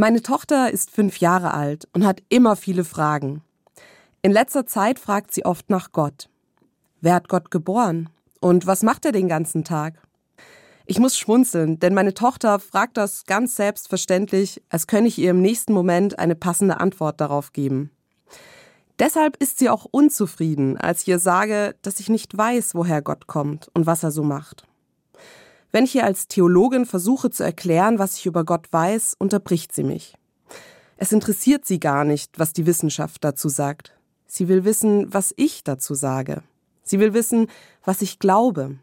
Meine Tochter ist fünf Jahre alt und hat immer viele Fragen. In letzter Zeit fragt sie oft nach Gott. Wer hat Gott geboren? Und was macht er den ganzen Tag? Ich muss schmunzeln, denn meine Tochter fragt das ganz selbstverständlich, als könne ich ihr im nächsten Moment eine passende Antwort darauf geben. Deshalb ist sie auch unzufrieden, als ich ihr sage, dass ich nicht weiß, woher Gott kommt und was er so macht. Wenn ich ihr als Theologin versuche zu erklären, was ich über Gott weiß, unterbricht sie mich. Es interessiert sie gar nicht, was die Wissenschaft dazu sagt. Sie will wissen, was ich dazu sage. Sie will wissen, was ich glaube.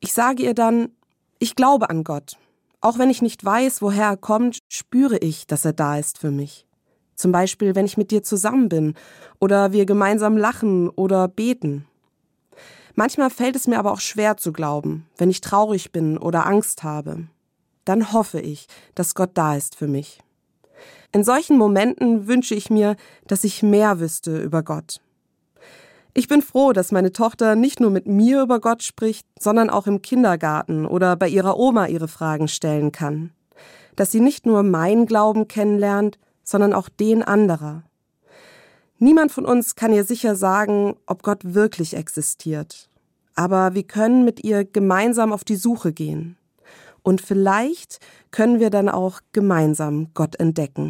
Ich sage ihr dann, ich glaube an Gott. Auch wenn ich nicht weiß, woher er kommt, spüre ich, dass er da ist für mich. Zum Beispiel, wenn ich mit dir zusammen bin oder wir gemeinsam lachen oder beten. Manchmal fällt es mir aber auch schwer zu glauben, wenn ich traurig bin oder Angst habe. Dann hoffe ich, dass Gott da ist für mich. In solchen Momenten wünsche ich mir, dass ich mehr wüsste über Gott. Ich bin froh, dass meine Tochter nicht nur mit mir über Gott spricht, sondern auch im Kindergarten oder bei ihrer Oma ihre Fragen stellen kann. Dass sie nicht nur meinen Glauben kennenlernt, sondern auch den anderer. Niemand von uns kann ihr sicher sagen, ob Gott wirklich existiert. Aber wir können mit ihr gemeinsam auf die Suche gehen. Und vielleicht können wir dann auch gemeinsam Gott entdecken.